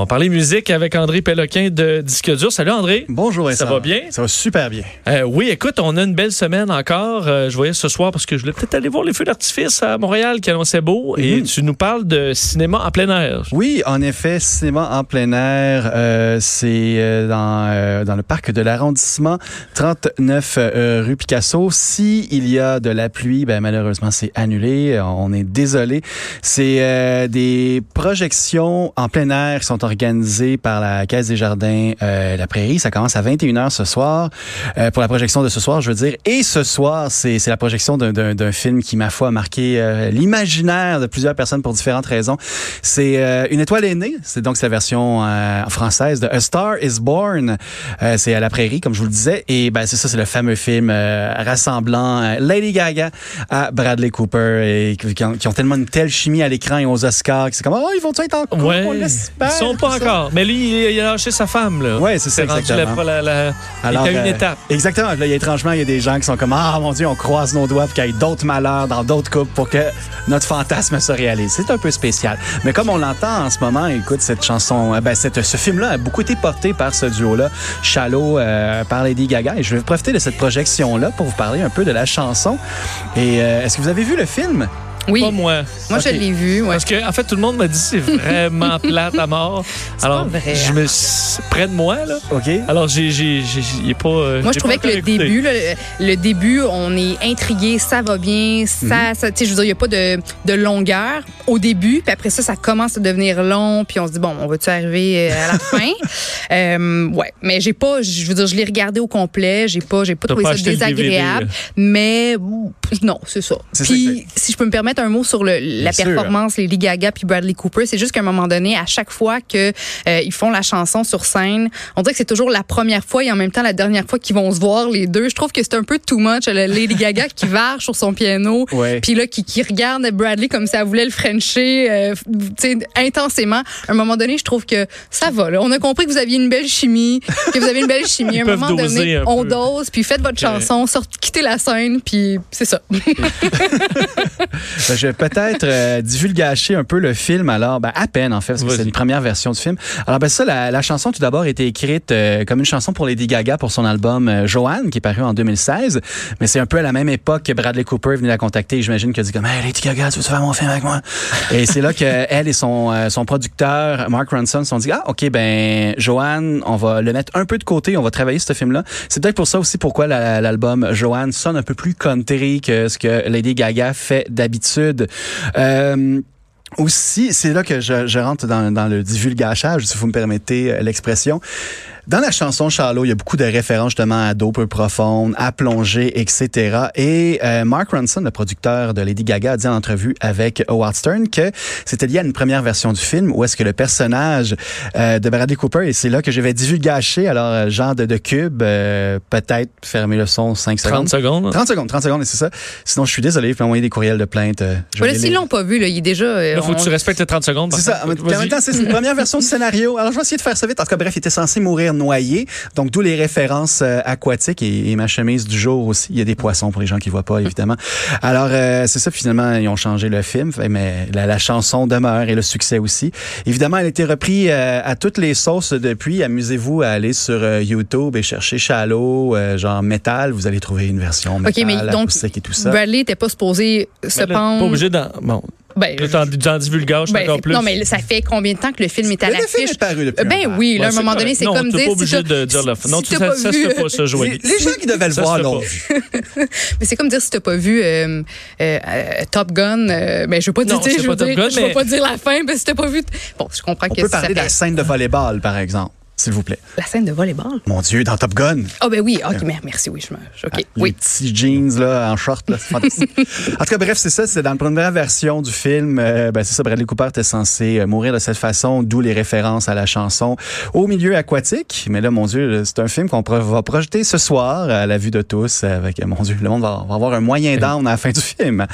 On parler musique avec André Péloquin de Disque Dur. Salut André. Bonjour Ça va bien? Ça va super bien. Euh, oui, écoute, on a une belle semaine encore. Euh, je voyais ce soir parce que je voulais peut-être aller voir les feux d'artifice à Montréal qui annonçaient beau. Et Mhm. tu nous parles de cinéma en plein air. Oui, en effet, cinéma en plein air, euh, c'est dans, dans le parc de l'arrondissement 39 euh, rue Picasso. Si il y a de la pluie, ben, malheureusement, c'est annulé. On est désolé. C'est des projections en plein air qui sont organisées par la Caisse des Jardins euh, La Prairie. Ça commence à 21h ce soir euh, pour la projection de ce soir, je veux dire. Et ce soir, c'est la projection d'un- film qui, ma foi, a marqué euh, l'imaginaire de plusieurs personnes pour différentes raisons. C'est Une étoile est née. C'est donc la version française de A Star is Born. C'est à la prairie, comme je vous le disais. Et ben c'est ça, c'est le fameux film rassemblant Lady Gaga à Bradley Cooper et qui, ont, qui ont tellement une telle chimie à l'écran et aux Oscars que c'est comme oh ils vont être en couple, Ouais. on. Ils sont pas encore. Mais lui, il, a lâché sa femme. Là. Ouais, c'est ça, rendu exactement. La, la, la- Alors, il à une euh, étape. Exactement. Là, a étrangement, il y a des gens qui sont comme Ah mon Dieu, on croise nos doigts pour qu'il y ait d'autres malheurs dans d'autres couples pour que notre fantasme se réalise. C'est un peu spécial. Mais comme on l'entend en ce moment, écoute, cette chanson, euh, ben, cette, ce film-là a beaucoup été porté par ce duo-là, Shallow euh, par Lady Gaga. Et je vais profiter de cette projection-là pour vous parler un peu de la chanson. Et euh, est-ce que vous avez vu le film? Oui, Pas moi. moi je l'ai vu. Ouais. Parce que, en fait, tout le monde m'a dit c'est vraiment plate à mort. Alors, pas vrai, je me suis- près de moi, là. OK. Alors, j'ai, j'ai, j'ai, pas. euh, Moi, je trouvais que le écouté. début, là, le, début, on est intrigué, ça va bien, ça, ça tu sais, je veux dire, il n'y a pas de, de longueur au début, puis après ça, ça commence à devenir long, puis on se dit bon, on va-tu arriver euh, à la fin? Euh, Ouais, mais j'ai pas, je veux dire, je l'ai regardé au complet, j'ai pas, j'ai pas trouvé pas ça désagréable, mais non, c'est ça. C'est ça, Puis, si je peux me permettre un mot sur le, la Bien sûr. performance, Lady Gaga puis Bradley Cooper, c'est juste qu'à un moment donné, à chaque fois que euh, ils font la chanson sur scène, on dirait que c'est toujours la première fois et en même temps la dernière fois qu'ils vont se voir les deux. Je trouve que c'est un peu too much. la Lady Gaga qui varge sur son piano, puis là qui, qui regarde Bradley comme si elle voulait le frencher, euh, intensément. À un moment donné, je trouve que ça va. Là. On a compris que vous aviez une belle chimie, que vous avez une belle chimie. À un moment donné, un on dose, puis faites votre chanson, sortez, quittez la scène, puis c'est ça. Ben, je vais peut-être euh, divulgacher un peu le film, alors, ben, à peine, en fait, parce que c'est une première version du film. Alors, ben, ça, la, la chanson, tout d'abord, a été écrite euh, comme une chanson pour Lady Gaga pour son album euh, Joanne, qui est paru en 2016. Mais c'est un peu à la même époque que Bradley Cooper est venu la contacter. J'imagine qu'il a dit comme, hey, Lady Gaga, tu veux faire mon film avec moi? et c'est là que elle et son, euh, son producteur, Mark Ronson, se sont dit, ah, OK, ben, Joanne, on va le mettre un peu de côté, on va travailler ce film-là. C'est peut-être pour ça aussi pourquoi la- l'album Joanne sonne un peu plus country que ce que Lady Gaga fait d'habitude. Euh, aussi, c'est là que je, rentre dans, dans le divulgachage, si vous me permettez euh, l'expression. Dans la chanson Shallow, il y a beaucoup de références justement à d'eau peu profonde, à plongée, etc. Et euh, Mark Ronson, le producteur de Lady Gaga, a dit en entrevue avec Howard Stern que c'était lié à une première version du film où est-ce que le personnage euh, de Bradley Cooper, et c'est là que je vais divulgacher, alors euh, genre de, de cube, euh, peut-être fermer le son 5 30 secondes. secondes. 30 secondes, 30 secondes, et c'est ça. Sinon, je suis désolé, je peux envoyer des courriels de plainte. euh, je les s'ils l'ont pas vu, là, il est déjà. euh, Là, faut que tu respectes les 30 secondes. C'est ça. En même temps, c'est une première version du scénario. Alors, je vais essayer de faire ça vite. En tout cas, bref, il était censé mourir noyé. Donc, d'où les références euh, aquatiques et, et ma chemise du jour aussi. Il y a des poissons pour les gens qui voient pas, évidemment. Alors, euh, c'est ça. Finalement, ils ont changé le film, mais la, la chanson demeure et le succès aussi. Évidemment, elle a été reprise euh, à toutes les sauces depuis. Amusez-vous à aller sur euh, YouTube et chercher Shallow, euh, genre métal. Vous allez trouver une version métal, mais donc, et tout ça. Bradley n'était pas supposé se pendre. Pas obligé d'en. Bon, Ben, là, t'en, t'en divulgages ben, encore plus. Non, mais ça fait combien de temps que le film est à Le film l'affiche? est paru depuis Ben oui, là, à un moment donné, c'est non, comme dire. pas si obligé de dire la fin. Non, si tu- ça, pas ça se pas, ça, Les, Joanie. les gens qui devaient le voir l'ont pas. vu. Mais c'est comme dire si t'as pas vu euh, euh, Top Gun, euh, ben je veux pas dire, Non, je pas veux pas dire la fin, mais si t'as pas vu, bon, je comprends On que peut ça parler de la scène de volleyball, par exemple, s'il vous plaît. la scène de volleyball. Mon Dieu, dans Top Gun. Ah ben oui, ok, mer- merci, oui, je me, ok, Les oui. petits jeans là, en short, là, c'est fantastique. en tout cas, bref, c'est ça. C'est dans la première version du film. euh, ben, c'est ça. Bradley Cooper était censé euh, mourir de cette façon, d'où les références à la chanson au milieu aquatique. Mais là, mon Dieu, c'est un film qu'on va projeter ce soir à la vue de tous. euh, Avec, euh, mon Dieu, le monde va, va avoir un moyen down à la fin du film.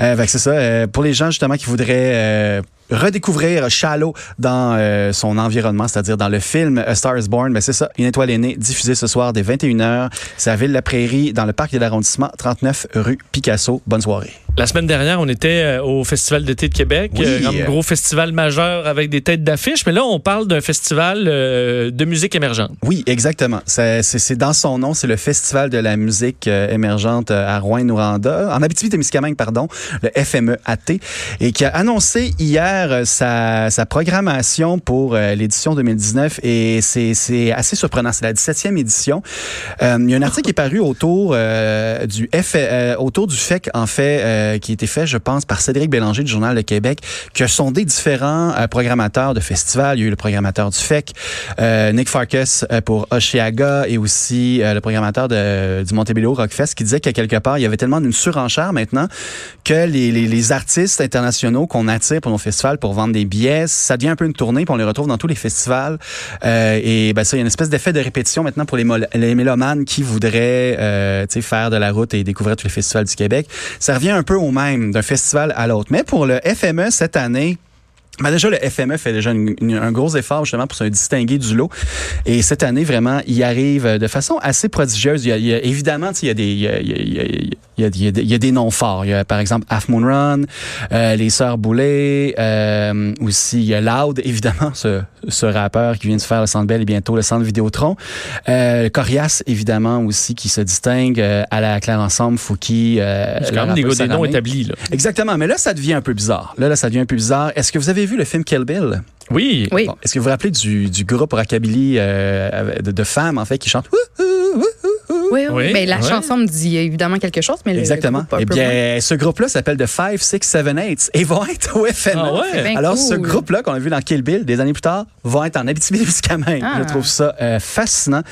Euh, c'est ça. euh, pour les gens justement qui voudraient euh, redécouvrir Shallow dans euh, son environnement, c'est-à-dire dans le film A Star is Born. Ben, c'est ça, Une étoile aînée, diffusé ce soir dès 21h. C'est à Ville-la-Prairie, dans le parc de l'arrondissement 39 rue Picasso. Bonne soirée. La semaine dernière, on était euh, au Festival d'été de Québec, Oui. euh, un gros festival majeur avec des têtes d'affiche, mais là, on parle d'un festival euh, de musique émergente. Oui, exactement. C'est dans son nom, c'est le Festival de la musique euh, émergente à Rouen-Noranda, en Abitibi-Témiscamingue, pardon, le FMEAT, et qui a annoncé hier sa, sa programmation pour euh, l'édition 2019, et c'est assez surprenant. C'est la 17e édition. Il y a un article qui est paru autour du F, autour du FEC, en fait, euh, qui a été fait, je pense, par Cédric Bélanger du Journal de Québec, qui a sondé différents euh, programmateurs de festivals. Il y a eu le programmateur du FEC, euh, Nick Farkas euh, pour Oshiaga et aussi le programmateur du Montebello Rockfest qui disait qu'à quelque part, il y avait tellement d'une surenchère maintenant que les, artistes internationaux qu'on attire pour nos festivals pour vendre des billets, ça devient un peu une tournée, puis on les retrouve dans tous les festivals. Et ben ça, il y a une espèce d'effet de répétition maintenant pour les, les mélomanes qui voudraient faire de la route et découvrir tous les festivals du Québec. Ça revient un peu au même d'un festival à l'autre. Mais pour le FME cette année, ben déjà, le FME fait déjà un gros effort justement pour se distinguer du lot. Et cette année, vraiment, il arrive de façon assez prodigieuse. Évidemment, il y a des, il y a- il y des- il y a des noms forts. Il y a, par exemple, Half Moon Run, euh, les Sœurs Boulay, euh, aussi, il y a Loud, évidemment, ce, ce rappeur qui vient de faire le Centre Bell et bientôt le Centre Vidéotron. Euh, Corias, évidemment, aussi, qui se distingue euh, à la Claire Ensemble, Fouki. Euh, C'est quand même des, noms établis. Là. Exactement, mais là, ça devient un peu bizarre. Là, là, ça devient un peu bizarre. Est-ce que vous avez vu le film Kill Bill? Oui. Oui. Bon, Est-ce que vous vous rappelez du, du groupe rockabilly euh, de, de femmes, en fait, qui chantent Wouhou, wouhou, wouhou? Oui, oui. Oui, Ben, la ouais. chanson me dit évidemment quelque chose, mais le- Exactement. le Eh moins. bien, ce groupe-là s'appelle The 5, 6, 7, 8 et vont être au FME. Ah ouais? Alors, cool. ce groupe-là qu'on a vu dans Kill Bill des années plus tard va être en Abitibi-Témiscamingue. Ah. Je trouve ça euh, fascinant.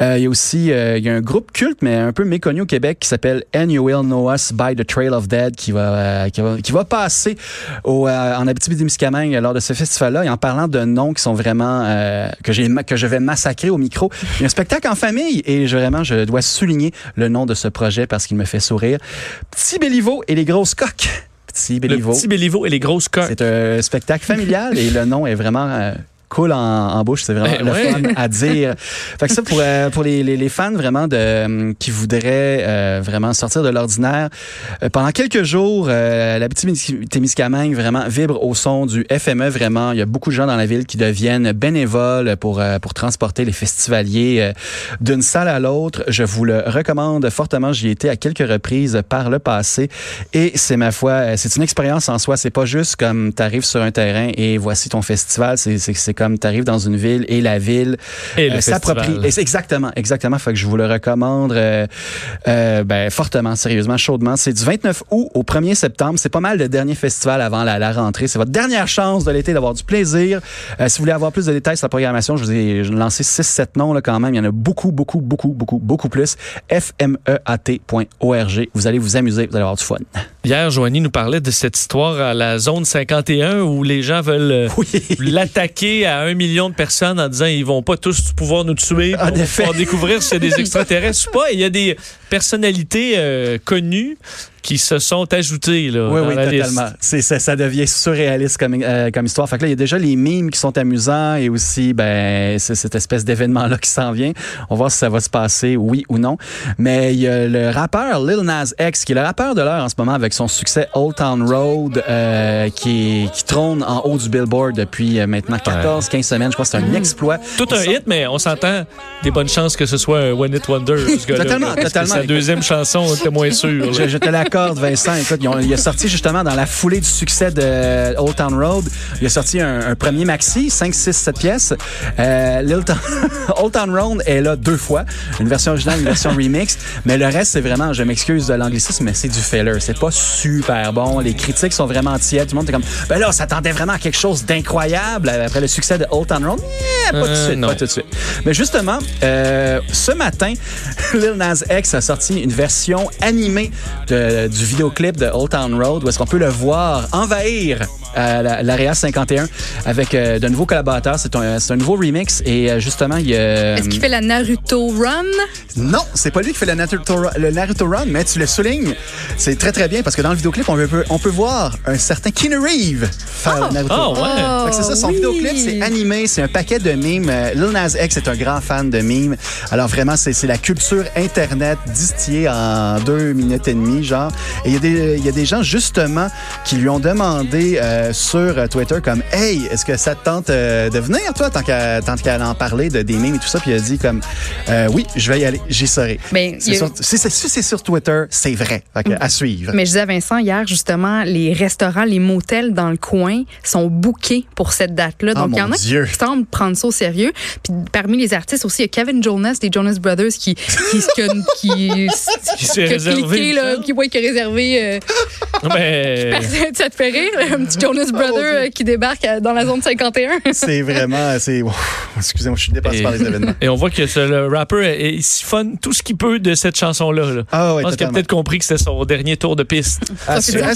Euh, il y a aussi euh, il y a un groupe culte, mais un peu méconnu au Québec, qui s'appelle And You Will Know Us by the Trail of Dead, qui va, euh, qui va, qui va passer au, euh, en Abitibi-Témiscamingue lors de ce festival-là. Et en parlant de noms qui sont vraiment euh, que j'ai que je vais massacrer au micro, il y a un spectacle en famille et je, vraiment je dois souligner le nom de ce projet parce qu'il me fait sourire. Petit Béliveau et les grosses coques. Petit Le Béliveau. petit Béliveau et les grosses coques. C'est un spectacle familial et le nom est vraiment euh, cool en, en bouche. C'est vraiment Eh le ouais. fun à dire. Fait que ça, pour, euh, pour les, les, les fans vraiment de, euh, qui voudraient euh, vraiment sortir de l'ordinaire, pendant quelques jours, la petite Témiscamingue vraiment vibre au son du FME. Vraiment, il y a beaucoup de gens dans la ville qui deviennent bénévoles pour, pour transporter les festivaliers d'une salle à l'autre. Je vous le recommande fortement. J'y ai été à quelques reprises par le passé et c'est ma foi, c'est une expérience en soi. C'est pas juste comme tu arrives sur un terrain et voici ton festival. C'est comme tu arrives dans une ville et la ville euh, s'approprie. Exactement, exactement. Fait que je vous le recommande euh, euh, ben, fortement, sérieusement, chaudement. C'est du 29 août au 1er septembre. C'est pas mal le dernier festival avant la, la rentrée. C'est votre dernière chance de l'été d'avoir du plaisir. Euh, si vous voulez avoir plus de détails sur la programmation, je vous ai lancé 6-7 noms là, quand même. Il y en a beaucoup, beaucoup, beaucoup, beaucoup, beaucoup plus. Fmeat.org. Vous allez vous amuser, vous allez avoir du fun. Hier, Joanie nous parlait de cette histoire à la zone 51 où les gens veulent Oui. l'attaquer à un million de personnes en disant ils vont pas tous pouvoir nous tuer. En On effet. découvrir s'il y a des extraterrestres ou pas. Il y a des personnalités euh, connues qui se sont ajoutées là, Oui, dans oui, la totalement. C'est, ça, ça devient surréaliste comme, euh, comme histoire. Fait que là, il y a déjà les mimes qui sont amusants et aussi, ben, c'est cette espèce d'événement-là qui s'en vient. On va voir si ça va se passer, oui ou non. Mais il y a le rappeur Lil Nas X, qui est le rappeur de l'heure en ce moment avec son succès Old Town Road, euh, qui, qui trône en haut du Billboard depuis maintenant 14, 15 semaines. Je crois que c'est un exploit. Tout un hit, mais on s'entend des bonnes chances que ce soit un One Hit Wonder. ce Totalement, totalement. Sa deuxième chanson, on était moins sûr. Je, je te l'accorde, Vincent. Écoute, il a sorti justement dans la foulée du succès de Old Town Road, il a sorti un, un premier maxi, 5, 6, 7 pièces. Euh, Old Town Road est là deux fois, une version originale, une version remix. Mais le reste, c'est vraiment, je m'excuse de l'anglicisme, mais c'est du filler. C'est pas super bon. Les critiques sont vraiment tièdes. Tout le monde est comme, ben là, on s'attendait vraiment à quelque chose d'incroyable après le succès de Old Town Road. Eh, pas tout de Euh, suite, non. pas tout de suite. Mais justement, euh, ce matin, Lil Nas X a sorti une version animée du vidéoclip de Old Town Road où est-ce qu'on peut le voir envahir à la- l'Area 51 avec euh, de nouveaux collaborateurs. C'est un, c'est un nouveau remix et euh, justement, il y a... Est-ce qu'il fait la Naruto Run? Non, c'est pas lui qui fait le Naruto, Ru- le Naruto Run, mais tu le soulignes. C'est très, très bien parce que dans le vidéoclip, on peut, on peut voir un certain Keanu Reeves faire le Naruto Ah, Run. ouais. Fait que c'est ça, son oui. vidéoclip, c'est animé, c'est un paquet de mimes. Euh, Lil Nas X est un grand fan de mimes. Alors vraiment, c'est c'est la culture Internet distillée en deux minutes et demie, genre. Et il y, a des- il y a des gens, justement, qui lui ont demandé euh, sur euh, Twitter comme « Hey, est-ce que ça te tente euh, de venir, toi, tant qu'à tant qu'à en parler de des mimes et tout ça? » Puis il a dit comme Euh, Oui, je vais y aller, j'y serai. » Ben, a- Si c'est sur Twitter, c'est vrai. Fait que, à suivre. Mais je disais à Vincent hier, justement, les restaurants, les motels dans le coin sont bookés pour cette date-là. Ah, Donc, il y en a Dieu. qui semblent prendre ça au sérieux. Puis parmi les artistes aussi, il y a Kevin Jonas des Jonas Brothers qui qui qui, qui, Qui s'est réservé, cliqué, là, qui, ouais, qui a réservé. euh, Mais, ça te fait rire, un petit Jonas Brother euh, qui débarque à- dans la zone 51. C'est vraiment... Excusez-moi, je suis dépassé Et- par les événements. et on voit que ce- le rapper, euh, il siphonne tout ce qu'il peut de cette chanson-là. là. Ah ouais, Je pense qu'il a peut-être compris que c'était son dernier tour de piste. Ah, ah,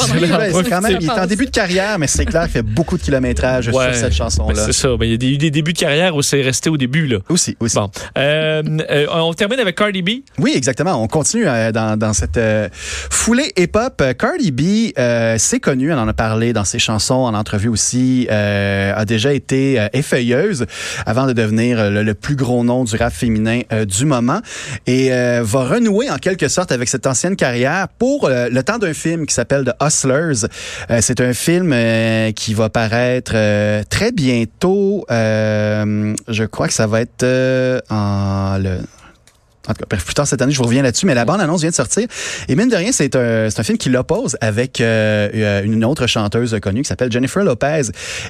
quand même, il est en début de carrière, mais c'est clair qu'il fait beaucoup de kilométrage Ouais. sur cette Ben, chanson-là. c'est ça. Mais il y a eu des débuts de carrière où c'est resté au début. Là. Aussi, aussi. Bon. Euh, euh, on termine avec Cardi B. Oui, exactement. On continue euh, dans, dans cette euh, foulée hip-hop. Euh, Cardi B, euh, c'est connu, elle en a parlé dans ses chansons, en entrevue aussi, euh, a déjà été euh, effeuilleuse avant de devenir euh, le, plus gros nom du rap féminin du moment et va renouer en quelque sorte avec cette ancienne carrière pour le temps d'un film qui s'appelle The Hustlers. C'est un film qui va paraître très bientôt. Je crois que ça va être en le en tout cas, plus tard cette année, je vous reviens là-dessus, mais la bande-annonce vient de sortir. Et mine de rien, c'est un, un film qui l'oppose avec euh, euh, une autre chanteuse connue qui s'appelle Jennifer Lopez.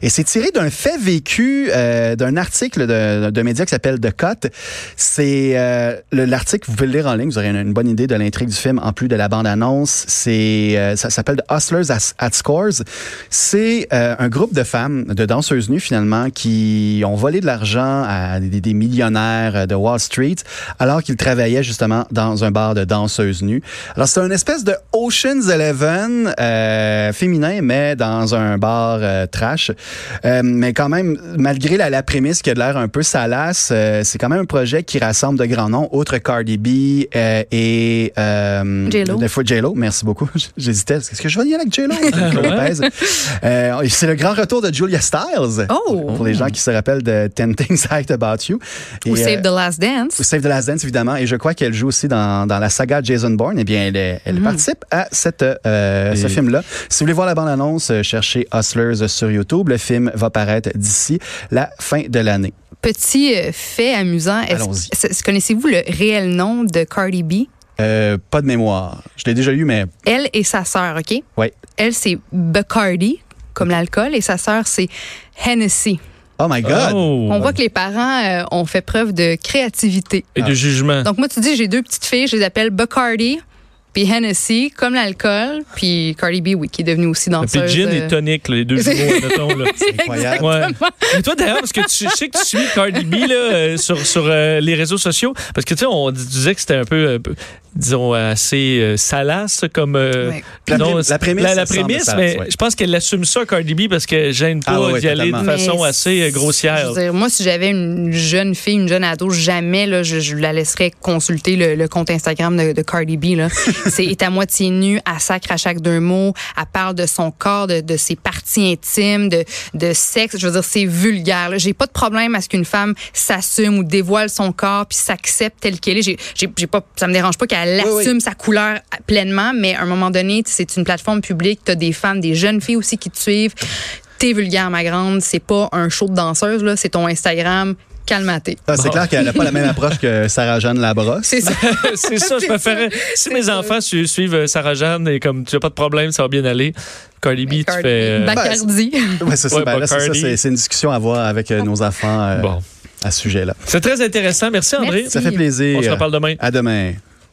Et c'est tiré d'un fait vécu, euh, d'un article de, de média qui s'appelle The Cut. C'est euh, le- l'article, vous pouvez le lire en ligne, vous aurez une, bonne idée de l'intrigue du film en plus de la bande-annonce. C'est euh, Ça s'appelle The Hustlers at, at Scores. C'est euh, un groupe de femmes, de danseuses nues finalement, qui ont volé de l'argent à des, des millionnaires de Wall Street alors qu'ils travaillaient justement dans un bar de danseuses nues. Alors c'est une espèce de Ocean's Eleven euh, féminin, mais dans un bar euh, trash. Euh, mais quand même, malgré la, la prémisse qui a de l'air un peu salace, euh, c'est quand même un projet qui rassemble de grands noms, outre Cardi B euh, et euh, J-Lo. J-Lo. Merci beaucoup. J'hésitais. Est-ce que je vais y aller avec J-Lo? Euh, c'est le grand retour de Julia Styles. Oh! Pour les gens qui se rappellent de Ten Things I Hate About You. Ou Save the Last Dance. ou Save the Last Dance, évidemment. Et je crois qu'elle joue aussi dans, dans la saga Jason Bourne. Eh bien, elle, est- elle Mm. participe à cette, euh, ce film-là. Si vous voulez voir la bande-annonce, euh, cherchez Hustlers sur YouTube. Le film va paraître d'ici la fin de l'année. Petit euh, fait amusant. Est-ce- Connaissez-vous le réel nom de Cardi B? Euh, pas de mémoire. Je l'ai déjà lu, mais Elle et sa sœur, OK? ouais. Elle, c'est Bacardi, comme l'alcool, et sa sœur, c'est Hennessy. Oh my God! Oh. On voit que les parents euh, ont fait preuve de créativité. Et de jugement. Donc, moi, tu dis, j'ai deux petites filles, je les appelle Bacardi, puis Hennessy, comme l'alcool, puis Cardi B, oui, qui est devenue aussi Puis danseuse. gin euh, et tonic, là, les deux jumeaux, admettons, là. incroyable. Ouais. Et toi, d'ailleurs, parce que tu, je sais que tu suis Cardi B là, euh, sur, sur euh, les réseaux sociaux, parce que tu sais, on disait que c'était un peu, euh, disons, assez euh, salace comme. euh, Ouais. La non, la prémisse, La, prémisse, salace, mais ouais. je pense qu'elle assume ça, Cardi B, parce qu'elle gêne pas Ah ouais, d'y aller de façon Mais assez euh, Je grossière. veux dire, moi, si j'avais une jeune fille, une jeune ado, jamais là, je, je la laisserais consulter le, le compte Instagram de, de Cardi B. Là. C'est est à moitié nue, à sacre à chaque deux mots, elle parle de son corps, de, de ses parties intimes, de, de sexe. Je veux dire, c'est vulgaire. J'ai pas de problème à ce qu'une femme s'assume ou dévoile son corps puis s'accepte telle qu'elle est. J'ai, j'ai, pas, ça me dérange pas qu'elle Oui, oui. assume sa couleur pleinement, mais à un moment donné, c'est une plateforme publique. T'as des femmes, des jeunes filles aussi qui te suivent. T'es vulgaire, ma grande. C'est pas un show de danseuse, là. C'est ton Instagram. Calmaté. Ah, c'est clair qu'elle n'a pas la même approche que Sarah-Jeanne Labrosse. C'est ça. c'est ça, je préférais. Si mes ça. enfants su- suivent euh, Sarah Jeanne et comme tu n'as pas de problème, ça va bien aller. Cardi B, tu Cardi- fais. euh, Bacardi. Ouais, c'est ça. Ouais, Ben là, c'est une discussion à avoir avec euh, nos enfants euh, Bon. à ce sujet-là. C'est très intéressant. Merci, André. Merci. Ça fait plaisir. On se reparle demain. À demain.